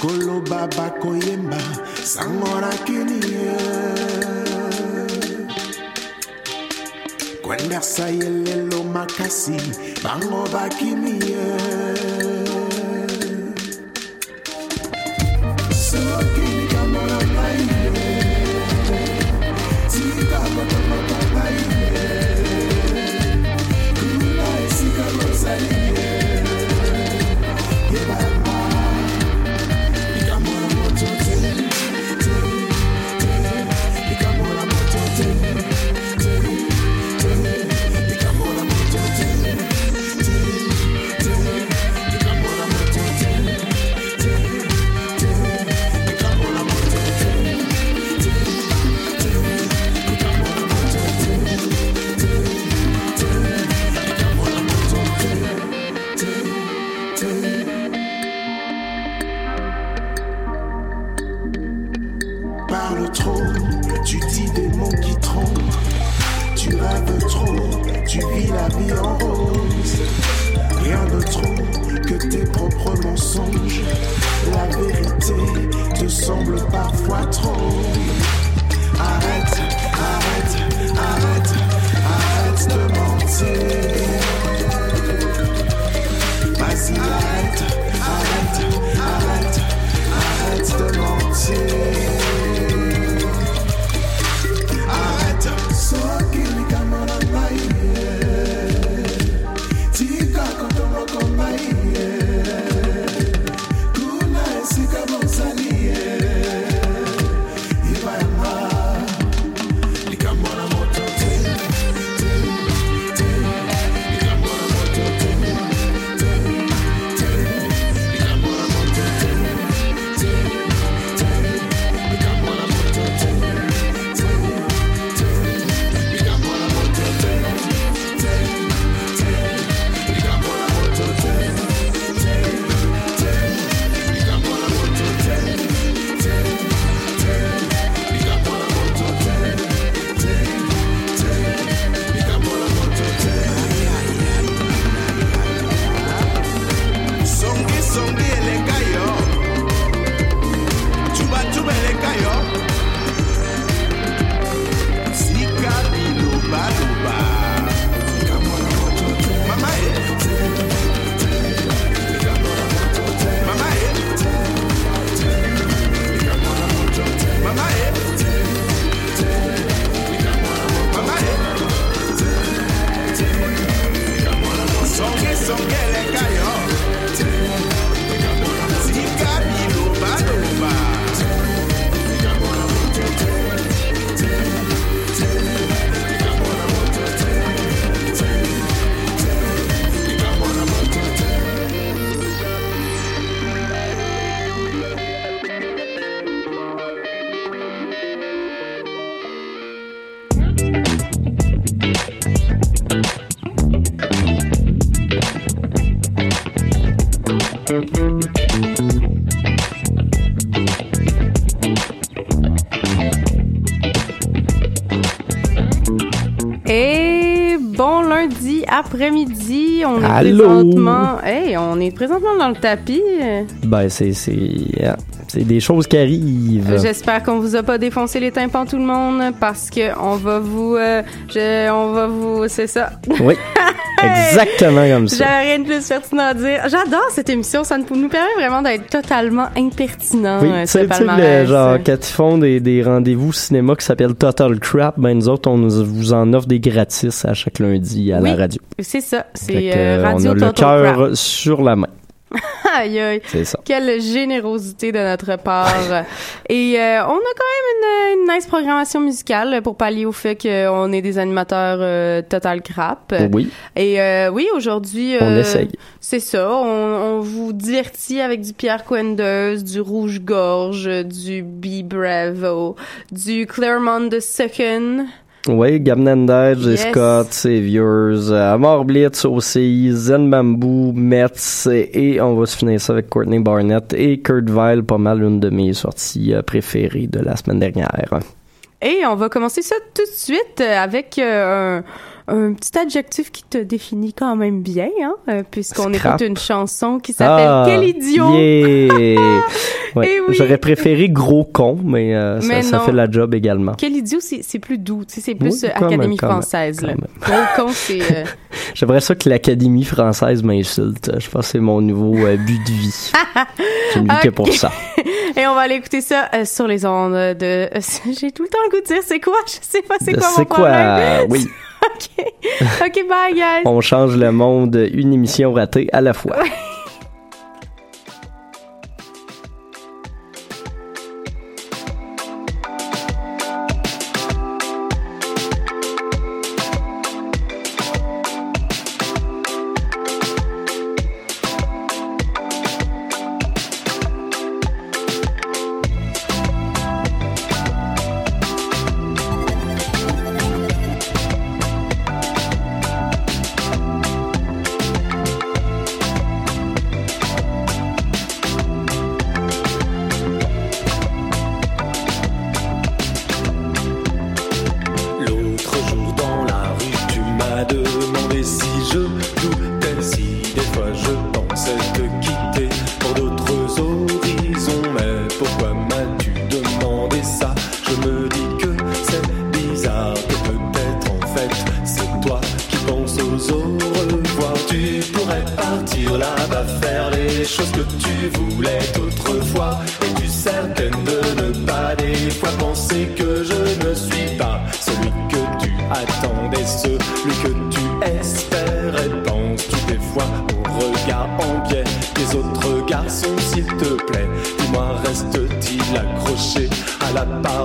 koloba bakoyemba sangora nakini kwenda sayelelo makasi bango bakimie après-midi. On est Allô? présentement. Hey, on est présentement dans le tapis. Ben, c'est, c'est, yeah, des choses qui arrivent. J'espère qu'on vous a pas défoncé les tympans tout le monde parce que on va vous, euh, je- on va vous, c'est ça. Oui, exactement comme ça. J'avais rien de plus pertinent à dire. J'adore cette émission, ça nous permet vraiment d'être totalement impertinent. Oui, euh, tu sais, genre, quand ils font des, des rendez-vous cinéma qui s'appellent Total Crap, ben nous autres, on nous, vous en offre des gratis à chaque lundi à Oui, la radio. C'est ça, c'est euh, Radio on a le Total cœur sur la main. Aïe, aïe. C'est ça. Quelle générosité de notre part. Et euh, on a quand même une, une nice programmation musicale pour pallier au fait qu'on est des animateurs euh, total crap. Oui, Et euh, oui, aujourd'hui... on euh, essaye. C'est ça, on, on vous divertit avec du Pierre Quenders, du Rouge-Gorge, du B Bravo, du Claremont Second. Oui, Gabnandage, Yes. Scott, Saviors, euh, Amor Blitz aussi, Zen Bamboo, Metz, et, on va se finir ça avec Courtney Barnett et Kurt Vile, pas mal une de mes sorties euh, préférées de la semaine dernière. Et on va commencer ça tout de suite euh, avec un, un petit adjectif qui te définit quand même bien, hein, euh, puisqu'on écoute une chanson qui s'appelle Ah, Quel idiot! yeah! Ouais, Eh oui. J'aurais préféré gros con, mais, euh, ça, Mais ça fait la job également. Quel idiot, c'est c'est plus doux, tu sais, c'est plus Oui, euh, Académie même, française. là. Gros con, c'est... euh, J'aimerais ça que l'Académie française m'insulte. Je pense que c'est mon nouveau euh, but de vie. Je ne vis que pour ça. Et on va aller écouter ça sur les ondes de... J'ai tout le temps le goût de dire c'est quoi, je sais pas c'est quoi mon C'est quoi? problème. Oui. OK. OK, bye, guys. On change le monde, une émission ratée à la fois. faire les choses que tu voulais autrefois. Et tu certaine de ne pas des fois penser que je ne suis pas celui que tu attendais, celui que tu espérais. Penses-tu des fois au regard en biais des autres garçons, s'il te plaît? Dis-moi, reste-t-il accroché à la paroi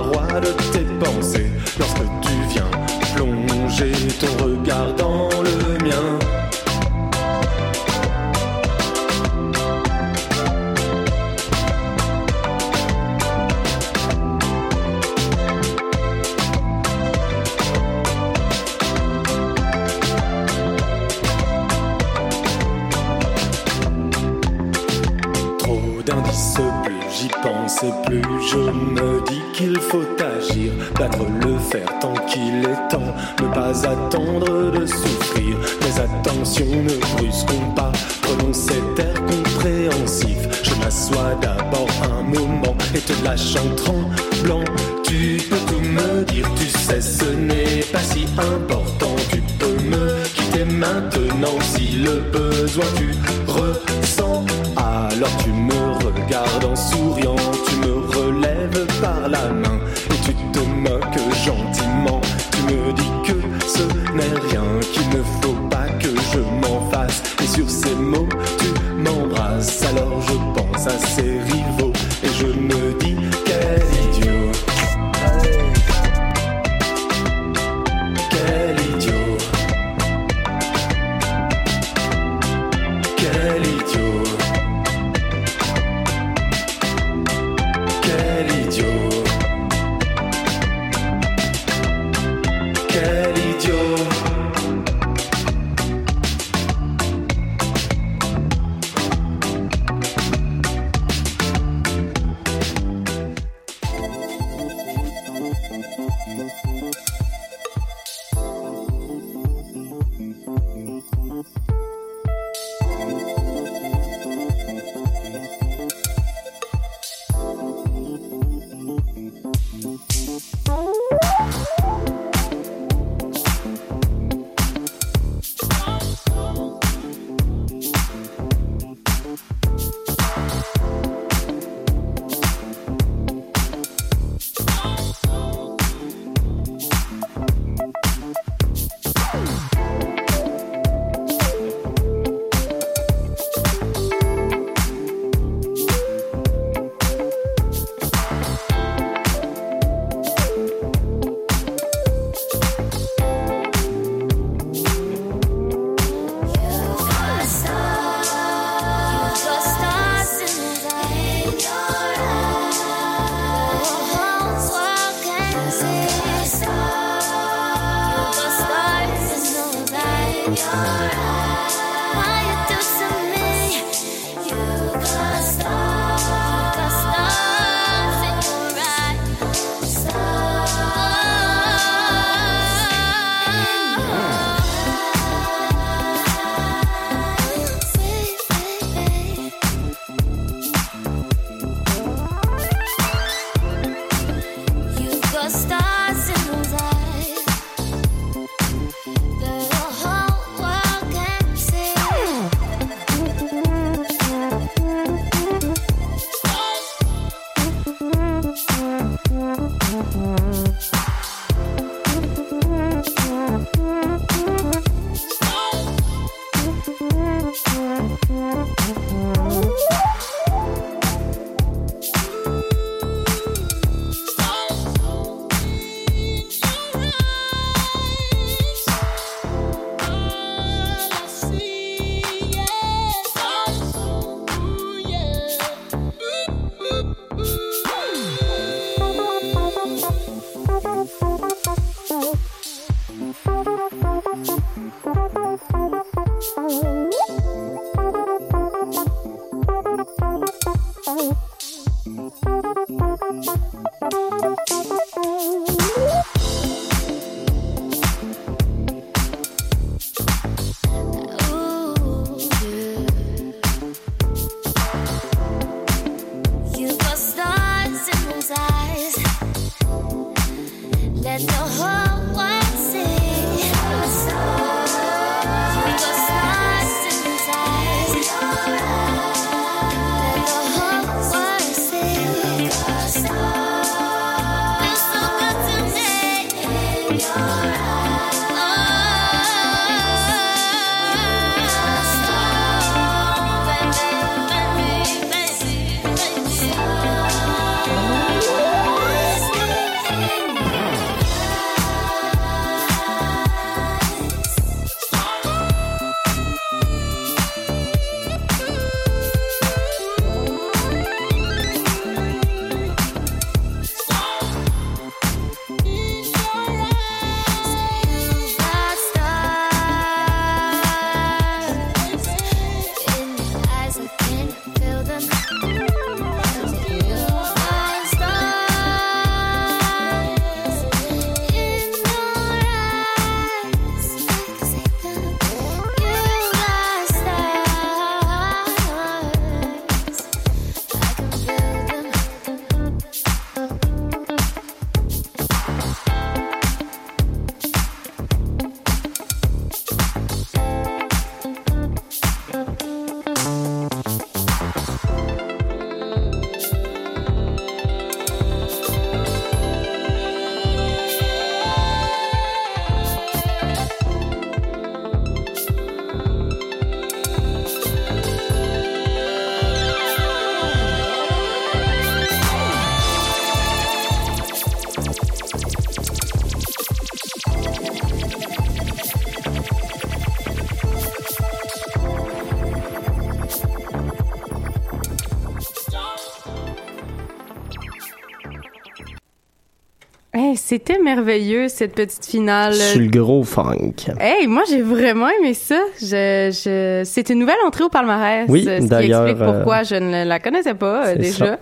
c'était merveilleux cette petite finale. Sur le gros funk. Hey, moi j'ai vraiment aimé ça. Je, je... C'est une nouvelle entrée au palmarès. Oui, ce qui d'ailleurs, explique pourquoi euh, je ne la connaissais pas euh, déjà. ça.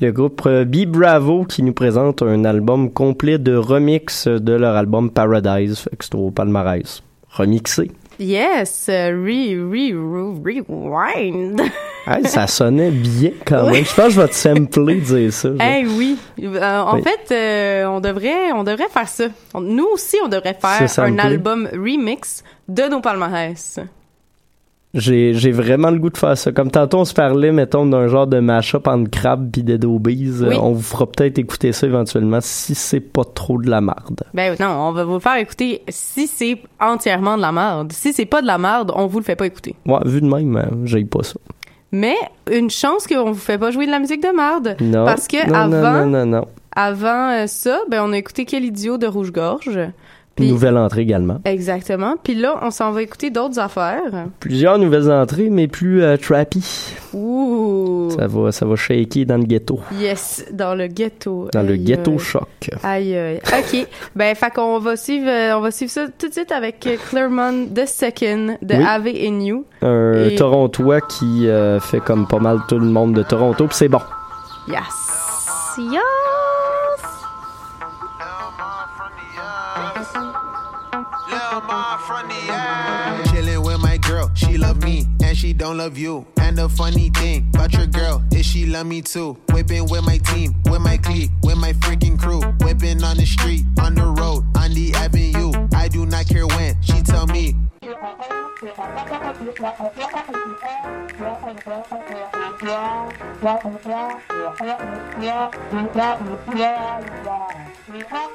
Le groupe euh, Be Bravo qui nous présente un album complet de remix de leur album Paradise, c'est au palmarès. Remixé. Yes, euh, re, re, re, rewind. Hey, ça sonnait bien quand même. Je pense que je vais te sampler dire ça. Eh oui. Euh, en Oui. fait, euh, on devrait, on devrait faire ça. Nous aussi, on devrait faire un album remix de nos palmarès. J'ai, j'ai vraiment le goût de faire ça. Comme tantôt, on se parlait, mettons, d'un genre de mash-up entre Crab pis Dead Obies. Oui. Euh, on vous fera peut-être écouter ça éventuellement si c'est pas trop de la marde. Ben non, on va vous faire écouter si c'est entièrement de la merde. Si c'est pas de la merde, on vous le fait pas écouter. Ouais, vu de même, euh, j'aille pas ça. Mais une chance qu'on vous fait pas jouer de la musique de merde. Non. Parce que non, avant, Non, non, non, non. avant euh, ça, ben on a écouté Quel idiot de Rouge-Gorge. Puis- Nouvelle entrée également. Exactement. Puis là, on s'en va écouter d'autres affaires. Plusieurs nouvelles entrées, mais plus euh, trappy. Ouh. Ça va, ça va shaker dans le ghetto. Yes, dans le ghetto. Dans le ghetto aïe. choc. Aïe, aïe. OK. ben, fait qu'on va suivre, euh, on va suivre ça tout de suite avec euh, Claremont The Second de Oui. Ave and You. Un Et- Torontois qui euh, fait comme pas mal tout le monde de Toronto, puis c'est bon. Yes. Yes. She don't love you. And the funny thing about your girl is she love me too. Whipping with my team, with my clique, with my freaking crew. Whipping on the street, on the road, on the avenue. I do not care when she tell me.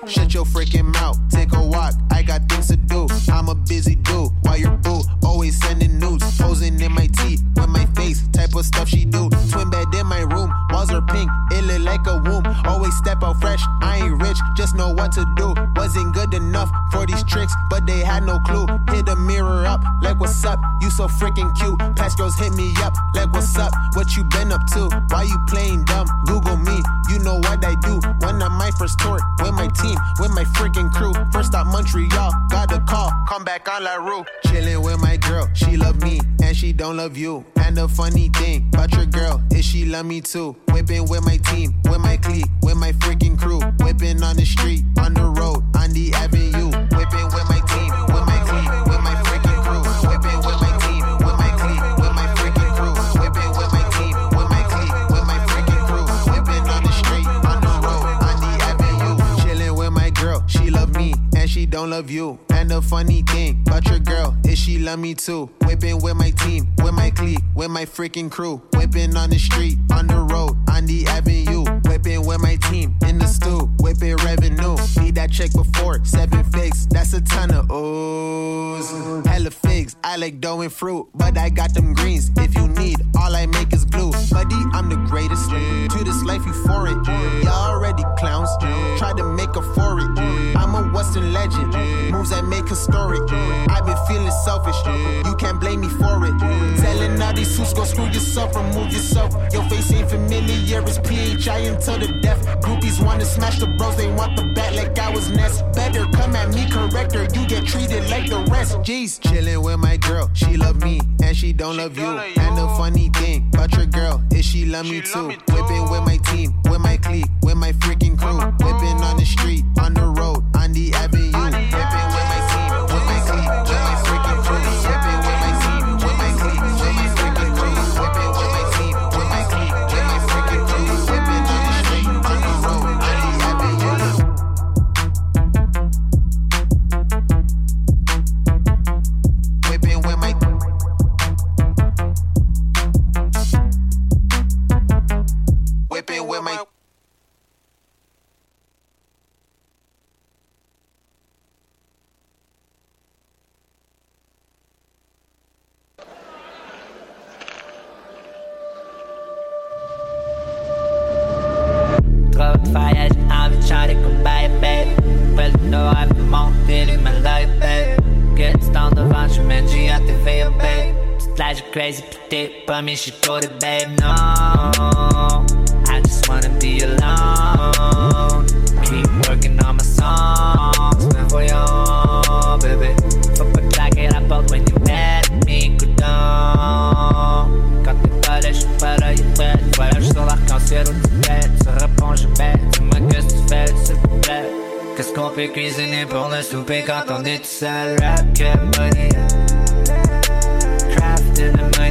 Shut your freaking mouth, take a walk. I got things to do. I'm a busy dude. While your boo always sending nudes, posing in my teeth with my face. Type of stuff she do. Twin bed in my room, walls are pink. It look like a womb. Always step out fresh. I ain't rich, just know what to do. Wasn't good enough for these tricks, but they had no clue. Hit the mirror up, like what's up? You so freaking cute. Past girls hit me up, like what's up? What you been up to? Why you playing dumb? Google me, you know what I do. When I'm my first tour with my team, with my freaking crew. First stop Montreal, got a call, come back on La Rue. Chilling with my girl, she love me and she don't love you. And the funny thing about your girl is she love me too. Whipping with my team, with my clique, with my freaking crew. Whipping on the street, on the road, on the avenue. Whipping with my don't love you. And the funny thing about your girl is she love me too. Whipping with my team, with my clique, with my freaking crew. Whipping on the street, on the road, on the avenue. Whipping with my team in the stew, whipping revenue. Need that check before seven figs, that's a ton of O's. Hella figs, I like dough and fruit, but I got them greens. If you need, all I make is glue. Buddy, I'm the greatest. To this life, you for it. Y'all already clowns. Try to make a for it. I'm a Western legend. Moves that make historic. I've been feeling selfish. You can't blame me for it. Telling all these suits, go screw yourself, remove yourself. Your face ain't familiar, it's PHI until the death. Groupies wanna smash the bros, they want the bat like I was Ness. Better come at me, correct corrector, you get treated like the rest. Jeez, chilling with my girl, she love me and she don't love you. And the funny thing about your girl is she love me too. Whipping with my team, with my clique, with my freaking crew. Whipping on the street, on the road, on the avenue. Crazy pis t'es pas mis, j'suis codé babe No. I just wanna be alone. Keep working on my songs Mais voyons bébé Faut pas claquer la porte when you at me Coudon Quand t'es pas là, j'suis pas là, y'a prêt Voyage sur l'arc-en-ciel au Tibet Tu je Dis-moi qu'est-ce que tu fais, on Rap, money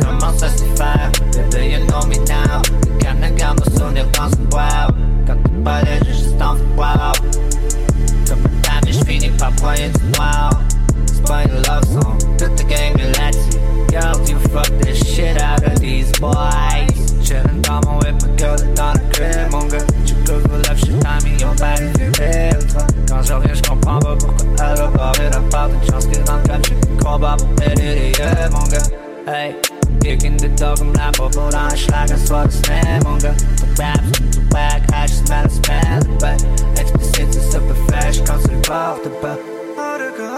Come on, certified. Baby, you know me now. You kinda got no soon, you're bouncing wild. Как ты полежишь, стал вау. Комментами шпини по плане вау. Love song, тут the gang relaxing. Yo, you fuck the shit out of these boys. Chillin' down with my girl, it's on a crib, mon gars. Tu peux vous love, je t'aime, ils ont pas une filtre. Quand je reviens, je comprends pas pourquoi elle a pas de chance que dans le je combat pour. Werbung. Hey, dik in de dog, hem laat op orange lagen, zwarte stemmung. Du bleibst und du back, hast es mal als Band dabei. Jetzt besitzt es aber Flash, kannst du Bauch dabei. Hey, hey,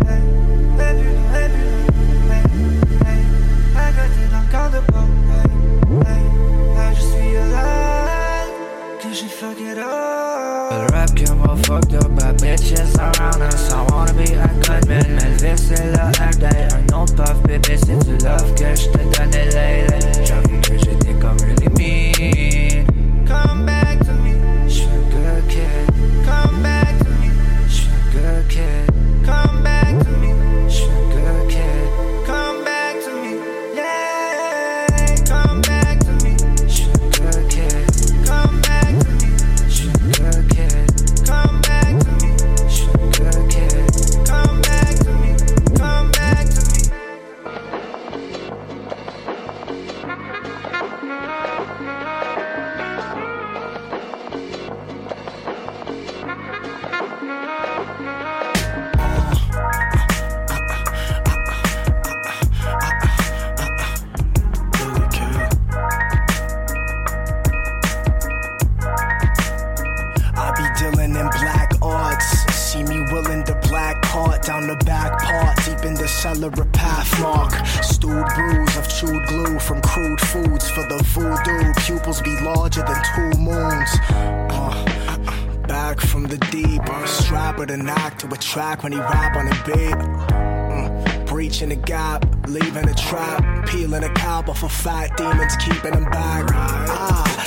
hey, hey, hey, hey, hey, hey, hey, hey, hey, hey, hey, hey, hey, hey, hey, quand tu le portes pas. Le rap que moi fucked up by bitches around us. I wanna be a good man Melvin c'est le hack day Un autre puff bébé c'est du love que je te donnais lately J'avoue que j'étais comme really mean when he rap on a beat. Mm, breaching the gap, leaving a trap, peeling a cow off of fat demons, keeping them back. Ah,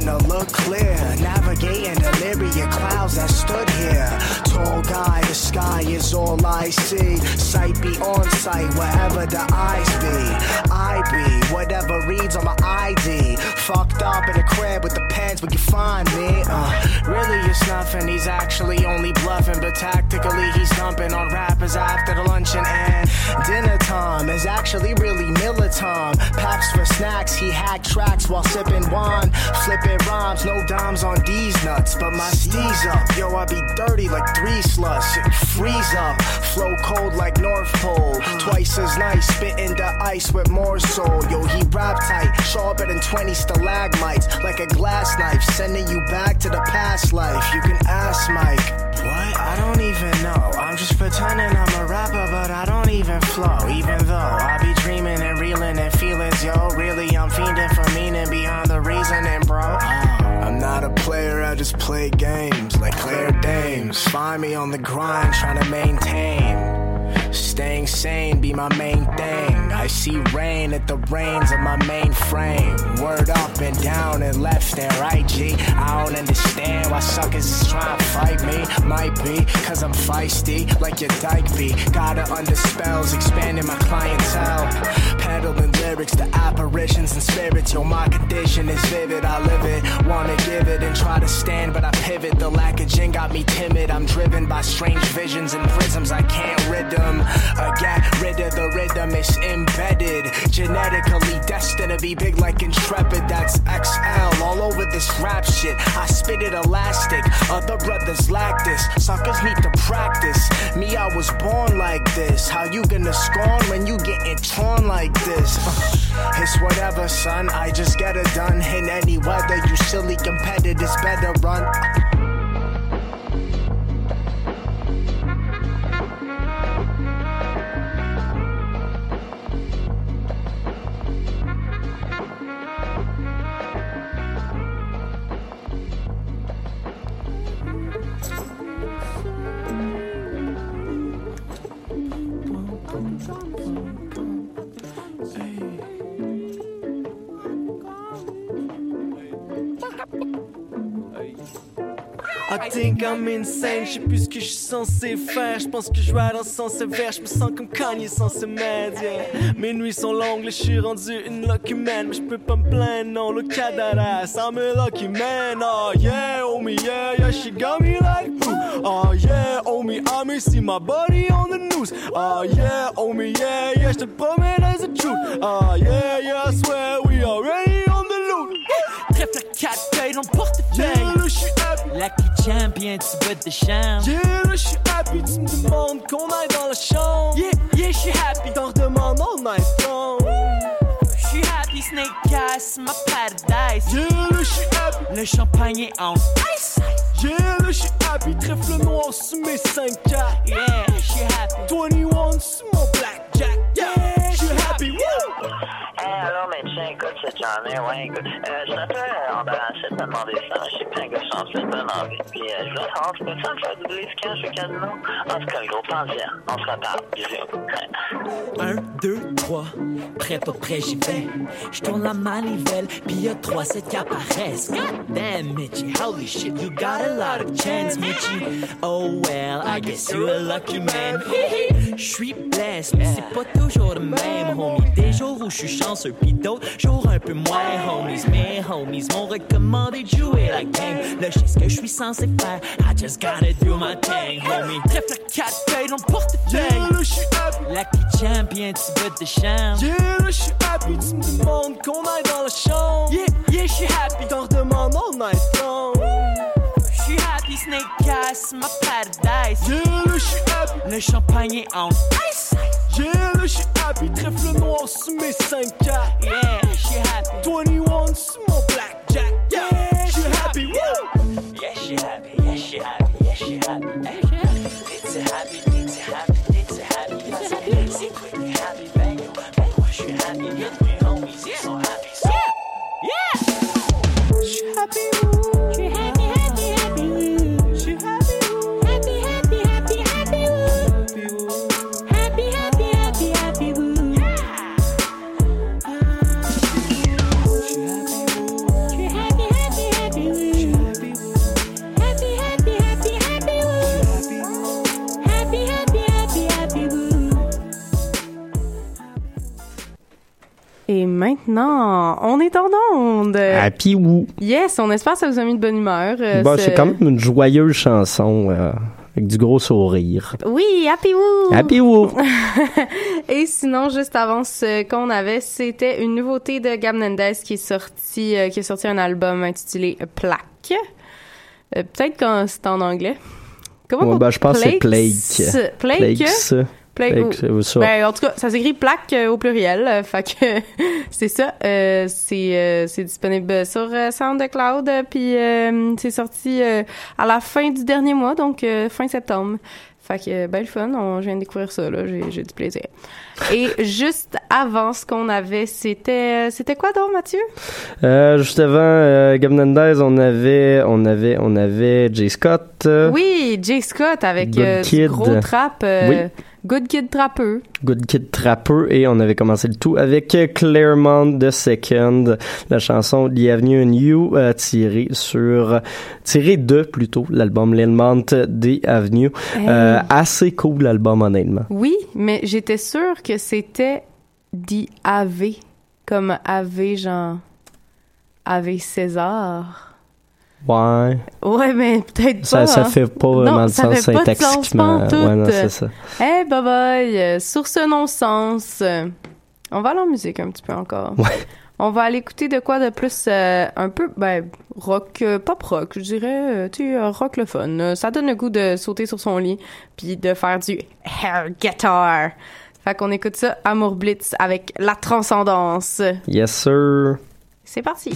starting to look clear, navigating the myriad clouds that stood here. Tall guy, the sky is all I see. Sight be on sight, wherever the eyes be. I be whatever reads on my ID. Fucked up in the crib with the pens, where you find me. Uh, really, it's nothing. He's actually only bluffing, but tactically he's dumping on rappers after the luncheon and dinner time is actually really Miller time. Paps for snacks, he hack tracks while sipping wine, flipping rhymes. No dimes on these nuts, but my steez up. Yo, I be dirty like three sluts. Freeze up, flow cold like North Pole. Twice as nice, spitting the ice with more soul. Yo, he rap tight, sharper than 20 stalagmites, like a glass knife, sending you back to the past life. You can ask Mike. What? I don't even know. I'm just pretending I'm a rapper, but I don't even flow. Even though I be dreaming and reeling and feelings, yo. Really, I'm fiending for meaning behind the reasoning, bro. I'm not a player, I just play games like Claire Dames. Find me on the grind, trying to maintain. Staying sane be my main thing. I see rain at the reins of my main frame. Word up and down and left and right, G. I don't understand why suckers is trying to fight me. Might be, cause I'm feisty, like your dyke be. Gotta under spells, expanding my clientele. Peddling lyrics to apparitions and spirits. Yo, my condition is vivid, I live it. Wanna give it and try to stand, but I pivot. The lack of gin got me timid. I'm driven by strange visions and prisms, I can't rid them. I get rid of the rhythm, it's embedded. Genetically destined to be big like Intrepid, that's XL. All over this rap shit, I spit it elastic. Other brothers lack this, suckers need to practice. Me, I was born like this. How you gonna scorn when you getting torn like this? It's whatever, son, I just get it done. In any weather, you silly competitors better run. I'm insane, je sais plus ce que je suis censé faire. Je pense que je vais dans le sens sévère, je me sens comme Kanye sans ses meds. yeah. Mes nuits sont longues, je suis rendu une lucky man. Mais je peux pas me plaindre, non, look at that ass. I'm a lucky man, oh yeah, oh me, yeah, yeah, she got me like, ooh. oh yeah, oh me, I may see my body on the news. Oh yeah, oh me, yeah, yeah, je te promets, that's the truth. Oh yeah, yeah, I swear le portefeuille. Yeah, je suis happy. Lucky champion, tu bottes de chambre. Yeah, je suis happy. Tu me demandes qu'on aille dans la chambre. Yeah, yeah, je suis happy. T'en redemandes night long. Je suis happy, snake gas, ma paradise. Yeah, je suis happy. Le champagne est en ice. Yeah, je suis happy. Trèfle noir sur mes 5 4 Yeah, je suis happy. 21 sur mon blackjack. Yeah, je suis happy. Woo! Allô, médecin, écoute, c'est Johnny. Ouais, écoute, euh, je suis un peu embarrassé de te demander ça. Je sais t'es un gars sensible, me envie. Puis, euh, je voulais savoir, tu peux ça me faire doubler ce cash au casino? En tout cas, gros plan On se reparle. Bisous. Un, deux, trois, prêt pas prêt, j'y vais. Je tourne la manivelle, pis y'a trois sets qui apparaissent. God damn, Mitchy, holy shit, you got a lot of chance, Mitchy. Oh well, I guess you're a lucky man. J'suis blessed, mais c'est pas toujours le même, homie. Des jours où j'suis chanceux, pis d'autres jours un peu moins, homies. Mes homies m'ont recommandé de jouer la game. Là, je sais ce que j'suis censé faire. I just gotta do my thing, homie. Trèfle la 4 paye dans le portefeuille. Yeah, là, j'suis happy. Lucky champion, tu bottes de chambre. Yeah, là, j'suis happy. Tu me demandes qu'on aille dans la chambre. Yeah, yeah, j'suis happy. T'en redemandes all night long. J'suis happy, snake gas, ma paradise. Yeah, là, j'suis happy. Le champagne est en ice. Yeah, j'suis happy. Trèfle noir sur mes 5 4 Yeah, j'suis happy. 21 sur mon blackjack. Yeah, j'suis happy. Woo! Yeah, j'suis happy. Yeah, j'suis happy. Yeah, j'suis happy. Yeah, j'suis happy. Happy, t'es happy, happy. T'es happy. Quoi, t'es happy, j'suis happy. Yeah, homies, sont happy. So, yeah! Happy. J'suis happy, maintenant, on est en onde. Happy Woo. Yes, on espère que ça vous a mis de bonne humeur. Euh, Bon, ce- c'est quand même une joyeuse chanson euh, avec du gros sourire. Oui, Happy Woo! Happy Woo. Et sinon, juste avant ce qu'on avait, c'était une nouveauté de Gab Mendes qui est sorti, euh, qui a sorti un album intitulé Plaque. Euh, Peut-être quand c'est en anglais. Comment Ouais, ben, je pense que c'est Plague. Plaque. Plaque. Ben, en tout cas, ça s'écrit plaque euh, au pluriel. euh, fait que c'est ça. Euh, c'est euh, c'est disponible sur SoundCloud. Puis c'est sorti à la fin du dernier mois, donc fin septembre. Fait que, euh, ben le fun, on, je viens de découvrir ça, là, j'ai, du plaisir. Et juste avant, ce qu'on avait, c'était, c'était quoi donc, Mathieu? Euh, juste avant euh, Gab Menendez, on avait, on avait, on avait Jay Scott. euh, Oui, Jay Scott avec euh, du gros trap, Oui. Good Kid Trappeux. Good Kid Trapper et on avait commencé le tout avec Claremont the Second, la chanson The Avenue and You euh, tirée sur tirée de plutôt l'album Claremont The Avenue. Hey. Euh, assez cool l'album honnêtement. Oui, mais j'étais sûre que c'était dit AV, comme AV, genre AV César. Ouais. Ouais, mais peut-être Ça, pas. ça hein. fait pas vraiment non, de ça sens fait pas de sens. Ouais, non, c'est ça. Eh, bye bye. Sur ce non-sens, euh, on va aller en musique un petit peu encore. Ouais. On va aller écouter de quoi de plus euh, un peu ben rock euh, pop rock, je dirais euh, tu sais rock le fun. Ça donne le goût de sauter sur son lit puis de faire du air guitar. Fait qu'on écoute ça Amour Blitz avec la transcendance. Yes sir. C'est parti.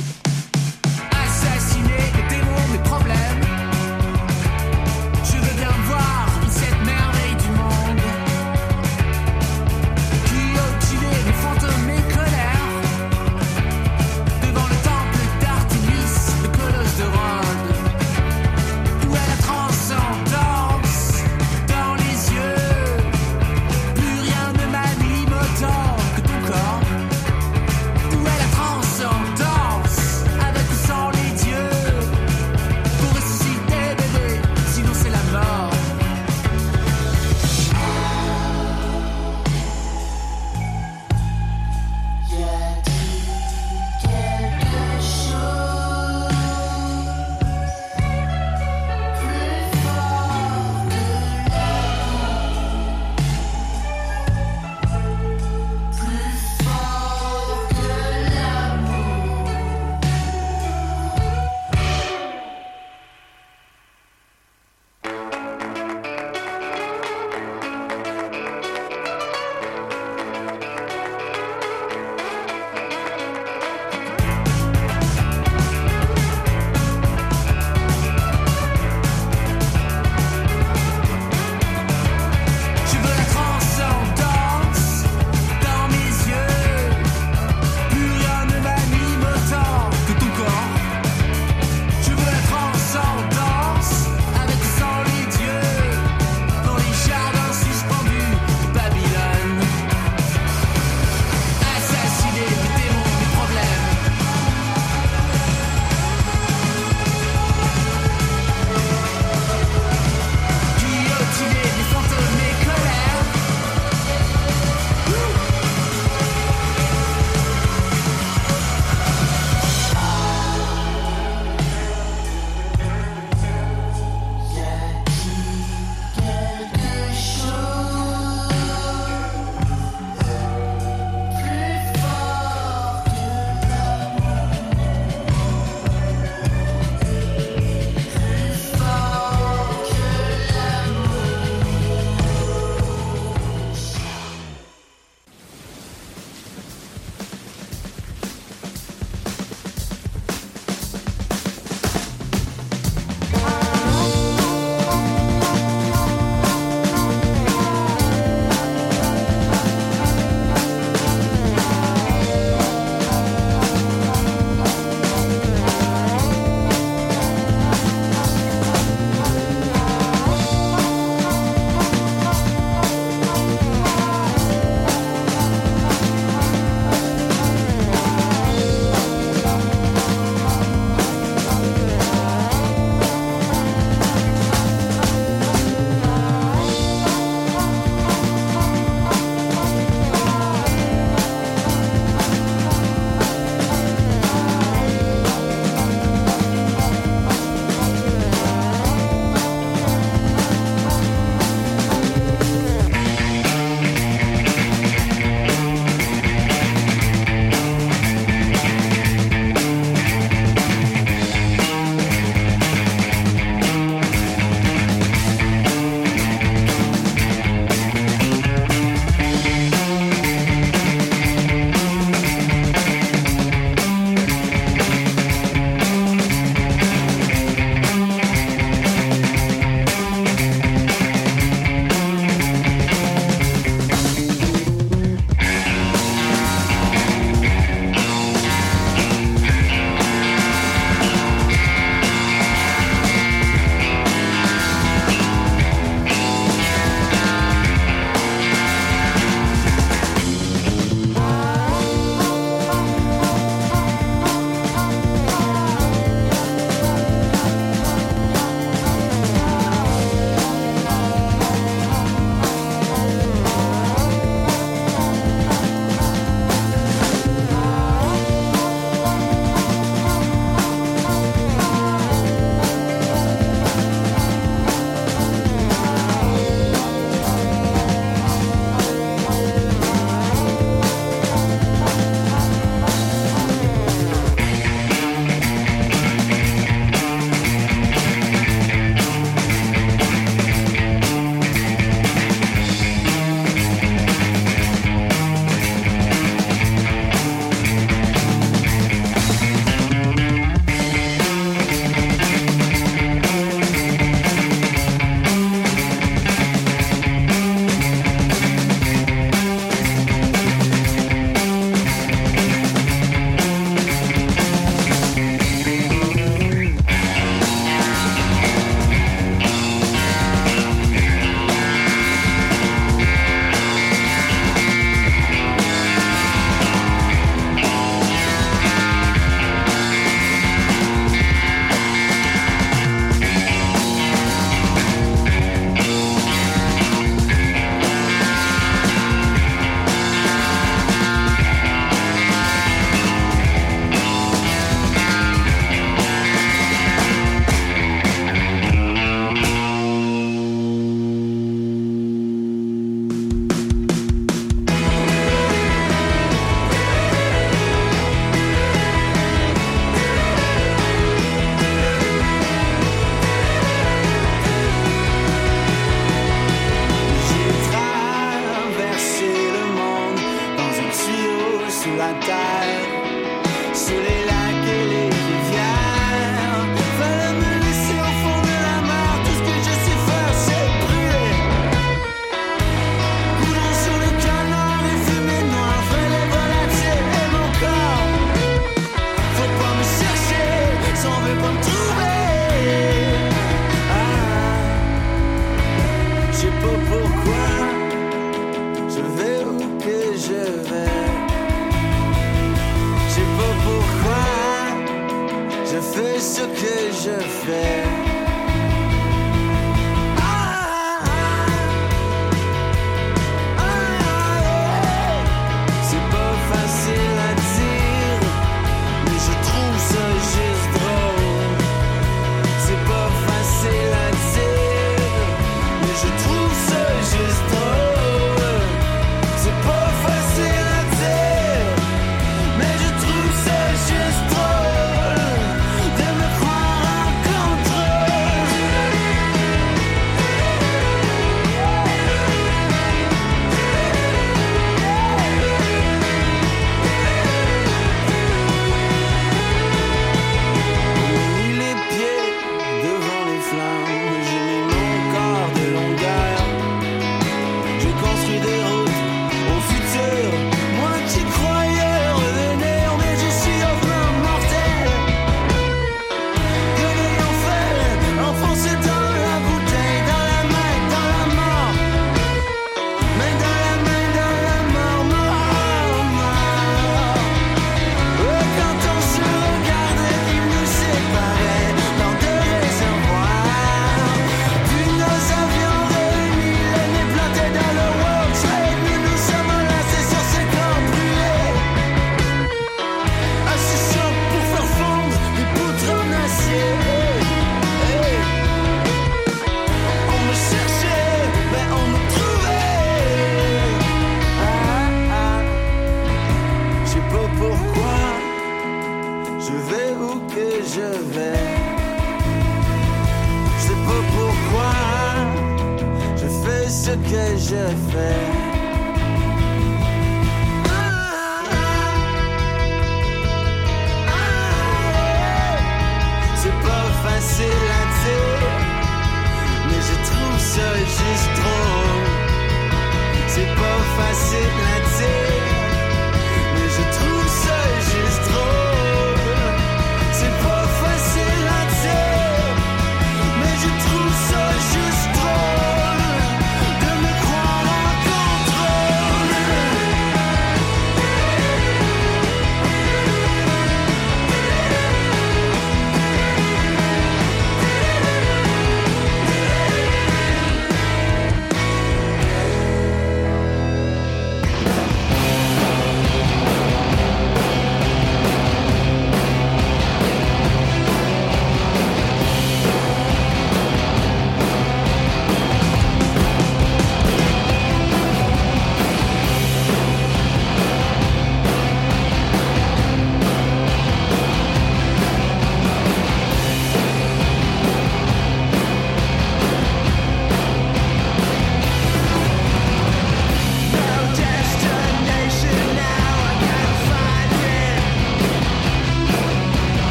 till I die.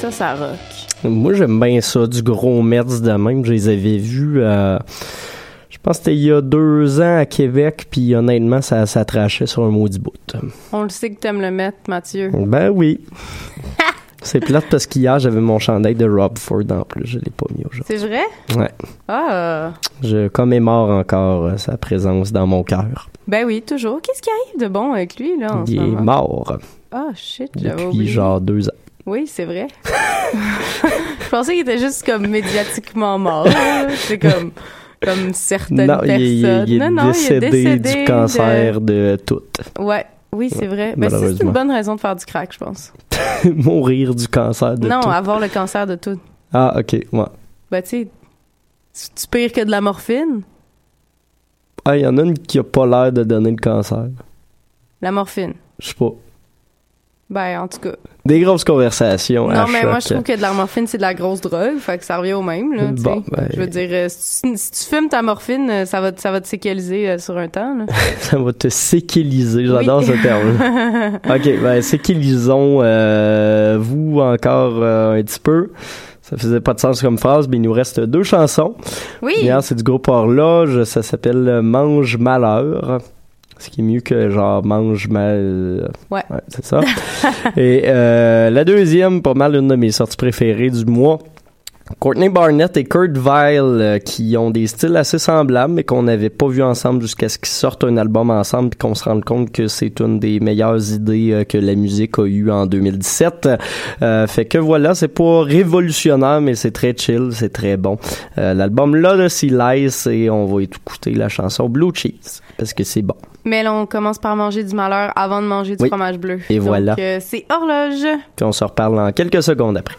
Ça, ça rock. Moi, j'aime bien ça, du gros Metz de même. Je les avais vus, euh, je pense que c'était il y a deux ans à Québec, puis honnêtement, ça, ça trachait sur un maudit bout. On le sait que t'aimes le mettre, Mathieu. Ben oui. C'est plate parce qu'hier, j'avais mon chandail de Rob Ford en plus. Je l'ai pas mis aujourd'hui. C'est vrai? Ouais. Ah, Je commémore encore euh, sa présence dans mon cœur. ben oui, toujours. Qu'est-ce qui arrive de bon avec lui, là, en ce Il est moment? mort Ah, shit, j'avais depuis oublié. genre deux ans. Oui, c'est vrai. Je pensais qu'il était juste comme médiatiquement mort. C'est comme, comme certaines non, personnes. il est- il est non, non, décédé, il est décédé du cancer de, tout. Ouais, oui, c'est vrai. Ben, ça, c'est une bonne raison de faire du crack, je pense. Mourir du cancer de non, tout. avoir le cancer de tout. Ah, ok, ouais. Ben, tu sais, c'est-tu pire que de la morphine? Ah, il y en a une qui a pas l'air de donner le cancer. La morphine. Je sais pas. Ben, en tout cas. Des grosses conversations. à Non, mais moi, je trouve que de la morphine, c'est de la grosse drogue. Fait que ça revient au même, là. Bon, ben- Je veux dire, euh, si, tu- si tu fumes ta morphine, euh, ça va, te- ça va te séqueliser euh, sur un temps, là. Ça va te séqueliser. J'adore Oui. ce terme. ok, ben séquelisons euh, vous encore euh, un petit peu. Ça faisait pas de sens comme phrase, mais il nous reste deux chansons. Oui. C'est du groupe Horloge. Ça s'appelle Mange Malheur. Ce qui est mieux que genre mange mal. Ouais. c'est ça. Et euh, la deuxième, pas mal une de mes sorties préférées du mois. Courtney Barnett et Kurt Vile euh, qui ont des styles assez semblables mais qu'on n'avait pas vu ensemble jusqu'à ce qu'ils sortent un album ensemble et qu'on se rende compte que c'est une des meilleures idées euh, que la musique a eu en 2017. Euh, fait que voilà, c'est pas révolutionnaire mais c'est très chill, c'est très bon. Euh, L'album là de Sea Lice et on va écouter la chanson Blue Cheese parce que c'est bon. Mais là, on commence par manger du malheur avant de manger du Oui. fromage bleu. Et Donc, voilà. euh, c'est horloge. Puis on se reparle en quelques secondes après.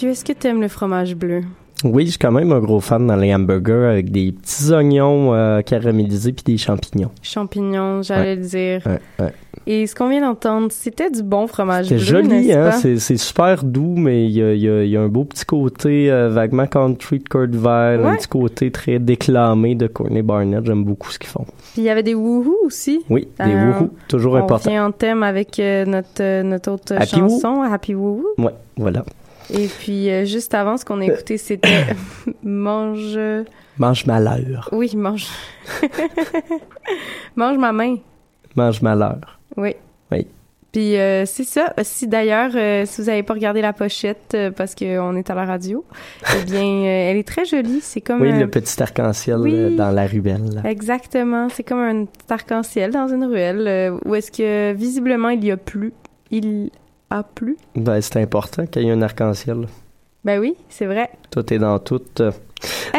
Mathieu, est-ce que tu aimes le fromage bleu? Oui, je suis quand même un gros fan dans les hamburgers avec des petits oignons euh, caramélisés puis des champignons. Champignons, j'allais Ouais. le dire. Ouais, ouais. Et ce qu'on vient d'entendre, c'était du bon fromage C'est bleu, joli, hein? C'est, super doux, mais il y a, il y a- il y a un beau petit côté euh, vaguement country de Weill, un petit côté très déclamé de Courtney Barnett. J'aime beaucoup ce qu'ils font. Puis il y avait des wouhou aussi. Oui, des Euh, wouhou, toujours on important. vient en thème avec euh, notre, euh, notre autre Happy chanson, Happy Woo. Ouais, voilà. Et puis, euh, juste avant, ce qu'on a écouté, c'était Mange... Mange malheur. Oui, mange... mange ma main. Mange malheur. Oui. Oui. Puis euh, c'est ça. Si d'ailleurs, euh, si vous n'avez pas regardé la pochette euh, parce qu'on est à la radio, eh bien, euh, elle est très jolie. C'est comme Oui, un- le petit arc-en-ciel Oui. euh, dans la ruelle. Exactement. C'est comme un arc-en-ciel dans une ruelle euh, où est-ce que visiblement il y a plu. Il a plu. Ben, c'est important qu'il y ait un arc-en-ciel. Ben oui, c'est vrai. Tout est dans tout.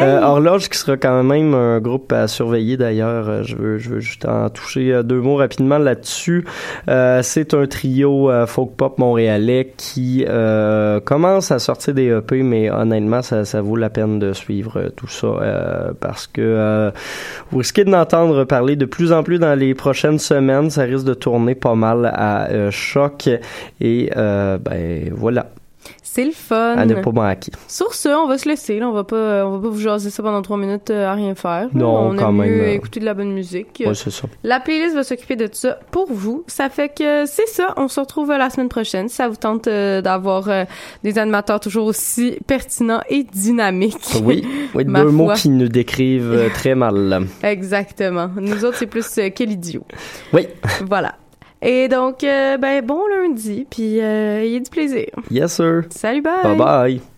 Euh, Horloge qui sera quand même un groupe à surveiller d'ailleurs. Euh, Je veux, je veux juste en toucher euh, deux mots rapidement là-dessus. Euh, c'est un trio euh, folk pop montréalais qui commence à sortir des EP, mais honnêtement, ça, ça vaut la peine de suivre tout ça parce que vous risquez d'entendre parler de plus en plus dans les prochaines semaines. Ça risque de tourner pas mal à choc et ben voilà. C'est le fun. À ne pas manquer. Sur ce, on va se laisser. là. On va pas, on va pas vous jaser ça pendant trois minutes euh, à rien faire. Non, on quand aime même, mieux euh, écouter de la bonne musique. Ouais, c'est ça. La playlist va s'occuper de ça pour vous. Ça fait que c'est ça. On se retrouve la semaine prochaine. Ça vous tente euh, d'avoir euh, des animateurs toujours aussi pertinents et dynamiques. Oui, oui deux mots foi. qui nous décrivent très mal. Exactement. Nous autres, c'est plus quel idiot. Oui. Voilà. Et donc, euh, ben, bon lundi, puis euh, ayez du plaisir. Yes, sir. Salut, bye! Bye bye.